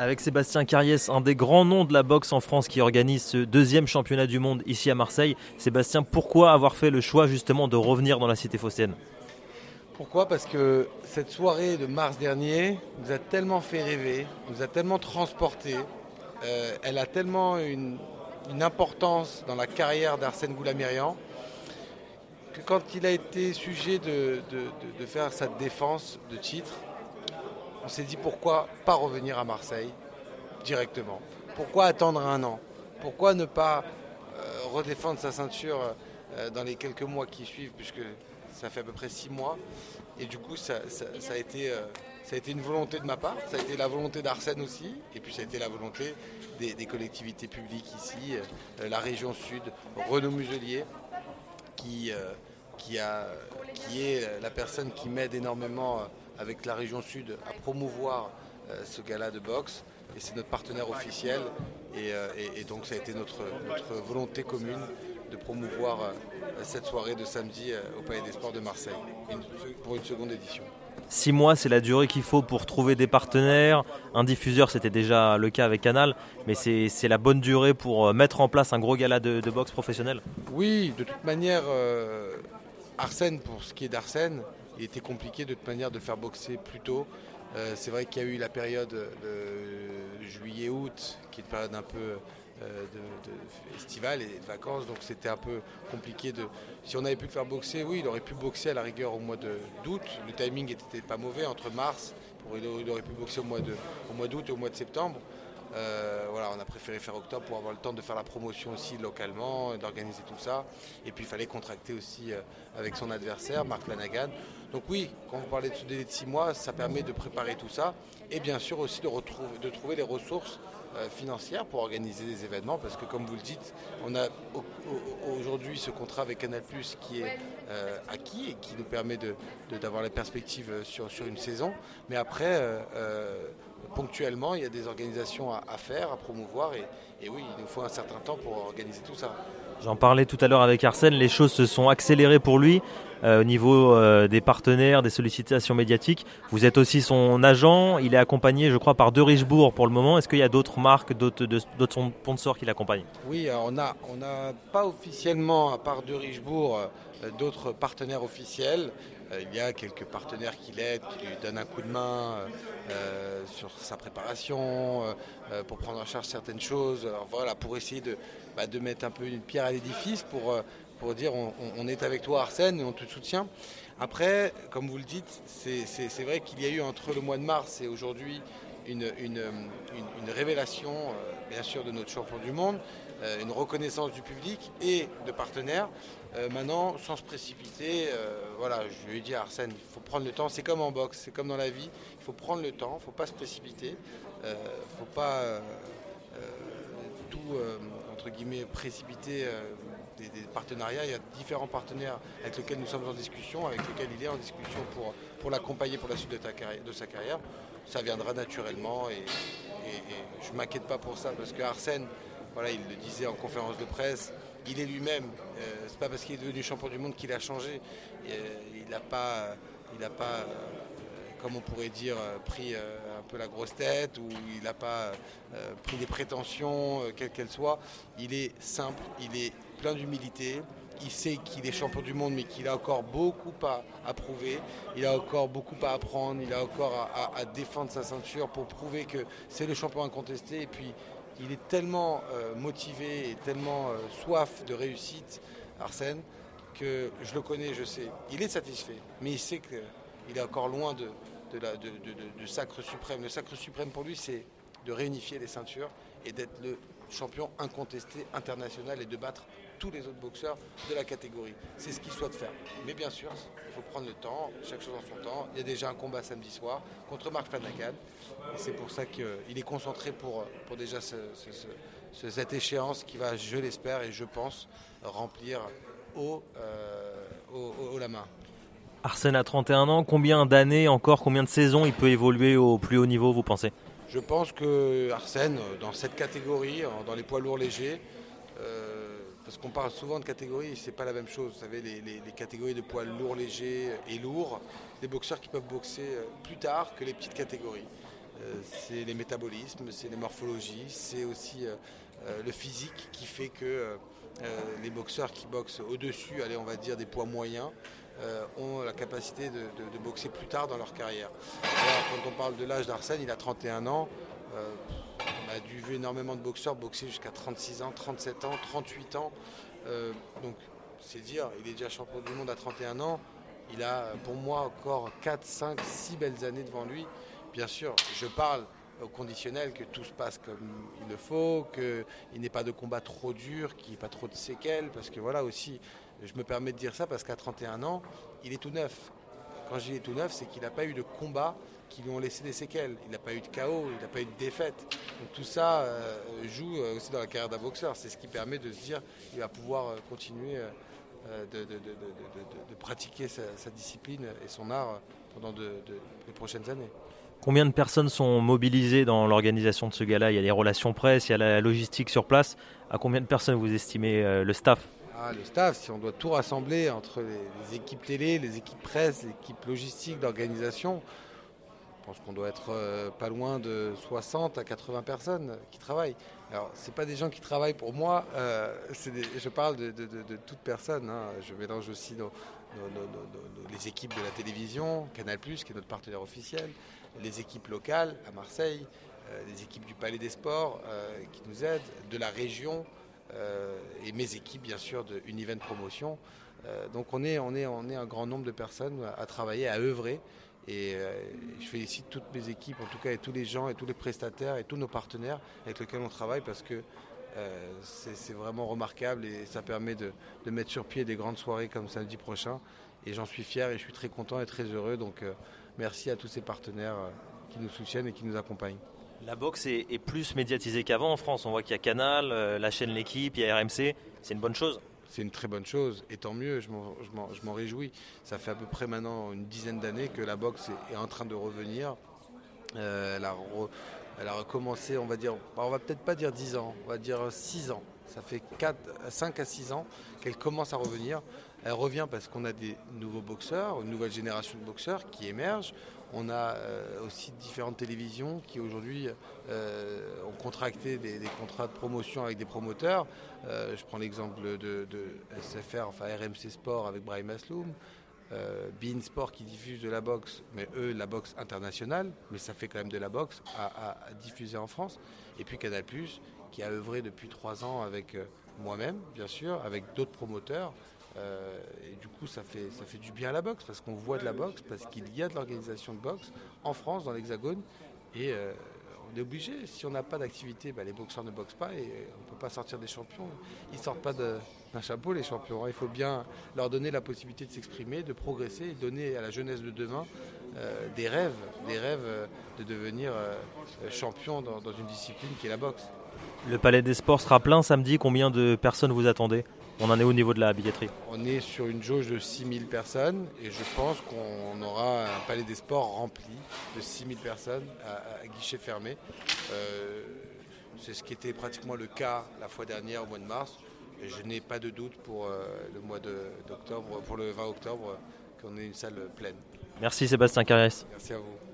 Avec Sébastien Carriès, un des grands noms de la boxe en France qui organise ce deuxième championnat du monde ici à Marseille. Sébastien, pourquoi avoir fait le choix justement de revenir dans la cité phocéenne Pourquoi? Parce que cette soirée de mars dernier nous a tellement fait rêver, nous a tellement transporté, euh, elle a tellement une, importance dans la carrière d'Arsène Goulamirian que quand il a été sujet de, de faire sa défense de titre, on s'est dit pourquoi pas revenir à Marseille directement? Pourquoi attendre un an? Pourquoi ne pas euh, redéfendre sa ceinture euh, dans les quelques mois qui suivent, puisque ça fait à peu près six mois? Et du coup, ça, a été, euh, ça a été une volonté de ma part, ça a été la volonté d'Arsène aussi, et puis ça a été la volonté des, collectivités publiques ici, la région sud, Renaud Muselier, qui est la personne qui m'aide énormément avec la région sud à promouvoir euh, ce gala de boxe. Et c'est notre partenaire officiel. Euh, et, donc ça a été notre, notre volonté commune de promouvoir euh, cette soirée de samedi au Palais des Sports de Marseille pour une seconde édition. Six mois, c'est la durée qu'il faut pour trouver des partenaires. Un diffuseur, c'était déjà le cas avec Canal, mais c'est la bonne durée pour mettre en place un gros gala de, boxe professionnel Oui, de toute manière, Arsène, pour ce qui est d'Arsène, il était compliqué de toute manière de faire boxer plus tôt. Euh, c'est vrai qu'il y a eu la période de juillet-août, qui est une période un peu euh, estivale et de vacances, donc c'était un peu compliqué de. Si on avait pu le faire boxer, oui, il aurait pu boxer à la rigueur au mois d'août. Le timing n'était pas mauvais entre mars, il aurait pu boxer au mois d'août et au mois de septembre. Euh, on a préféré faire octobre pour avoir le temps de faire la promotion aussi localement, d'organiser tout ça. Et puis il fallait contracter aussi euh, avec son adversaire, Marc Lanagan. Donc oui, quand vous parlez de ce délai de six mois, ça permet de préparer tout ça. Et bien sûr aussi de trouver les ressources euh, financières pour organiser des événements. Parce que comme vous le dites, on a aujourd'hui ce contrat avec Canal qui est acquis et qui nous permet d'avoir de, la perspective sur, sur une saison. Mais après, ponctuellement, il y a des organisations à, faire, à promouvoir, et, oui, il nous faut un certain temps pour organiser tout ça. J'en parlais tout à l'heure avec Arsène, les choses se sont accélérées pour lui euh, au niveau euh, des partenaires, des sollicitations médiatiques. Vous êtes aussi son agent, il est accompagné, je crois, par De Richebourg pour le moment. Est-ce qu'il y a d'autres marques, d'autres sponsors qui l'accompagnent? Oui, on n'a on pas officiellement, à part De Richebourg, euh, d'autres partenaires officiels. Euh, il y a quelques partenaires qui l'aident, qui lui donnent un coup de main euh, sur sa préparation, pour prendre en charge certaines choses. voilà, pour essayer de, bah, de mettre un peu une pierre à l'édifice, pour, pour dire on, est avec toi Arsène et on te soutient. Après, comme vous le dites, c'est vrai qu'il y a eu entre le mois de mars et aujourd'hui une, révélation, bien sûr, de notre champion du monde, une reconnaissance du public et de partenaires. Euh, maintenant, sans se précipiter, euh, voilà, je lui ai dit à Arsène, il faut prendre le temps. C'est comme en boxe, c'est comme dans la vie. Il faut prendre le temps, il ne faut pas se précipiter. Il euh, ne faut pas tout, entre guillemets, précipiter des, partenariats. Il y a différents partenaires avec lesquels nous sommes en discussion, avec lesquels il est en discussion pour, pour l'accompagner pour la suite de sa carrière. Ça viendra naturellement et, je ne m'inquiète pas pour ça parce que Arsène, voilà, il le disait en conférence de presse, il est lui-même. Euh, c'est pas parce qu'il est devenu champion du monde qu'il a changé. Euh, il n'a pas, il pas euh, comme on pourrait dire, pris un peu la grosse tête ou il n'a pas pris des prétentions, quelles qu'elles soient. Il est simple, il est plein d'humilité. Il sait qu'il est champion du monde, mais qu'il a encore beaucoup à, prouver. Il a encore beaucoup à apprendre. Il a encore à, à défendre sa ceinture pour prouver que c'est le champion incontesté. Et puis, il est tellement euh, motivé et tellement euh, soif de réussite, Arsène, que je le connais, je sais. Il est satisfait, mais il sait qu'il est encore loin de, de, sacre suprême. Le sacre suprême pour lui, c'est de réunifier les ceintures et d'être le champion incontesté international et de battre tous les autres boxeurs de la catégorie. C'est ce qu'il souhaite faire. Mais bien sûr, il faut prendre le temps, chaque chose en son temps. Il y a déjà un combat samedi soir contre Marc Flanagan. C'est pour ça qu'il est concentré pour, pour déjà cette échéance qui va, je l'espère et je pense, remplir haut, euh, la main. Arsène a 31 ans, combien d'années encore, combien de saisons il peut évoluer au plus haut niveau, vous pensez? Je pense que Arsène, dans cette catégorie, dans les poids lourds légers, euh, parce qu'on parle souvent de catégories, c'est pas la même chose. Vous savez, les, catégories de poids lourds, légers et lourds, des boxeurs qui peuvent boxer euh, plus tard que les petites catégories. c'est les métabolismes, c'est les morphologies, c'est aussi le physique qui fait que les boxeurs qui boxent au-dessus, allez, on va dire des poids moyens, ont la capacité de, boxer plus tard dans leur carrière. quand on parle de l'âge d'Arsène, il a 31 ans. A dû vu énormément de boxeurs boxer jusqu'à 36 ans, 37 ans, 38 ans. donc c'est dire, il est déjà champion du monde à 31 ans. Il a pour moi encore 4, 5, 6 belles années devant lui. Bien sûr, je parle au conditionnel que tout se passe comme il le faut, qu'il n'ait pas de combat trop dur, qu'il n'y ait pas trop de séquelles, parce que voilà aussi, je me permets de dire ça parce qu'à 31 ans, il est tout neuf. Quand je dis tout neuf, c'est qu'il n'a pas eu de combat qui lui ont laissé des séquelles. Il n'a pas eu de chaos, il n'a pas eu de défaite. Donc tout ça euh, joue euh, aussi dans la carrière d'un boxeur. C'est ce qui permet de se dire qu'il va pouvoir euh, continuer de, pratiquer sa, discipline et son art pendant les prochaines années. Combien de personnes sont mobilisées dans l'organisation de ce gala? Il y a les relations presse, il y a la logistique sur place. À combien de personnes vous estimez le staff? Ah, Le staff, si on doit tout rassembler entre les, équipes télé, les équipes presse, les équipes logistiques d'organisation, pense qu'on doit être euh, pas loin de 60 à 80 personnes qui travaillent. Alors, ce pas des gens qui travaillent pour moi, euh, je parle de, toute personne. Hein. Je mélange aussi les équipes de la télévision, Canal, qui est notre partenaire officiel, les équipes locales à Marseille, euh, les équipes du Palais des Sports qui nous aident, de la région, et mes équipes, bien sûr, de Univent Promotion. donc, on est un grand nombre de personnes à travailler, à œuvrer. Et euh, je félicite toutes mes équipes, en tout cas, et tous les gens, et tous les prestataires, et tous nos partenaires avec lesquels on travaille, parce que euh, c'est vraiment remarquable et ça permet de, mettre sur pied des grandes soirées comme samedi prochain. Et j'en suis fier et je suis très content et très heureux. Donc euh, merci à tous ces partenaires qui nous soutiennent et qui nous accompagnent. La boxe est, est plus médiatisée qu'avant en France. On voit qu'il y a Canal, la chaîne L'équipe, il y a RMC. C'est une bonne chose c'est une très bonne chose, et tant mieux, je m'en réjouis. Ça fait à peu près maintenant une dizaine d'années que la boxe est, en train de revenir. Euh, elle, a recommencé, on va dire, bah, on va peut-être pas dire 10 ans, on va dire 6 ans. Ça fait 4, 5 à 6 ans qu'elle commence à revenir. Elle revient parce qu'on a des nouveaux boxeurs, une nouvelle génération de boxeurs qui émergent. On a euh, aussi différentes télévisions qui aujourd'hui euh, ont contracté des, contrats de promotion avec des promoteurs. Euh, je prends l'exemple de, SFR, enfin RMC Sport avec Brahim Asloum. Bein Sport qui diffuse de la boxe, mais eux la boxe internationale, mais ça fait quand même de la boxe à, diffuser en France. Et puis Canal qui a œuvré depuis trois ans avec moi-même, bien sûr, avec d'autres promoteurs. Euh, et du coup, ça fait, du bien à la boxe parce qu'on voit de la boxe, parce qu'il y a de l'organisation de boxe en France, dans l'Hexagone. Et euh, on est obligé. Si on n'a pas d'activité, bah, les boxeurs ne boxent pas et on ne peut pas sortir des champions. Ils ne sortent pas d'un chapeau, les champions. Il faut bien leur donner la possibilité de s'exprimer, de progresser et donner à la jeunesse de demain euh, des rêves, des rêves de devenir champion dans une discipline qui est la boxe. Le Palais des Sports sera plein samedi. Combien de personnes vous attendez? On en est au niveau de la billetterie On est sur une jauge de 6000 personnes et je pense qu'on aura un palais des sports rempli de 6000 personnes à, guichet fermé. Euh, c'est ce qui était pratiquement le cas la fois dernière au mois de mars. Et je n'ai pas de doute pour euh, le mois d'octobre, pour le 20 octobre, qu'on ait une salle pleine. Merci Sébastien Carrès. Merci à vous.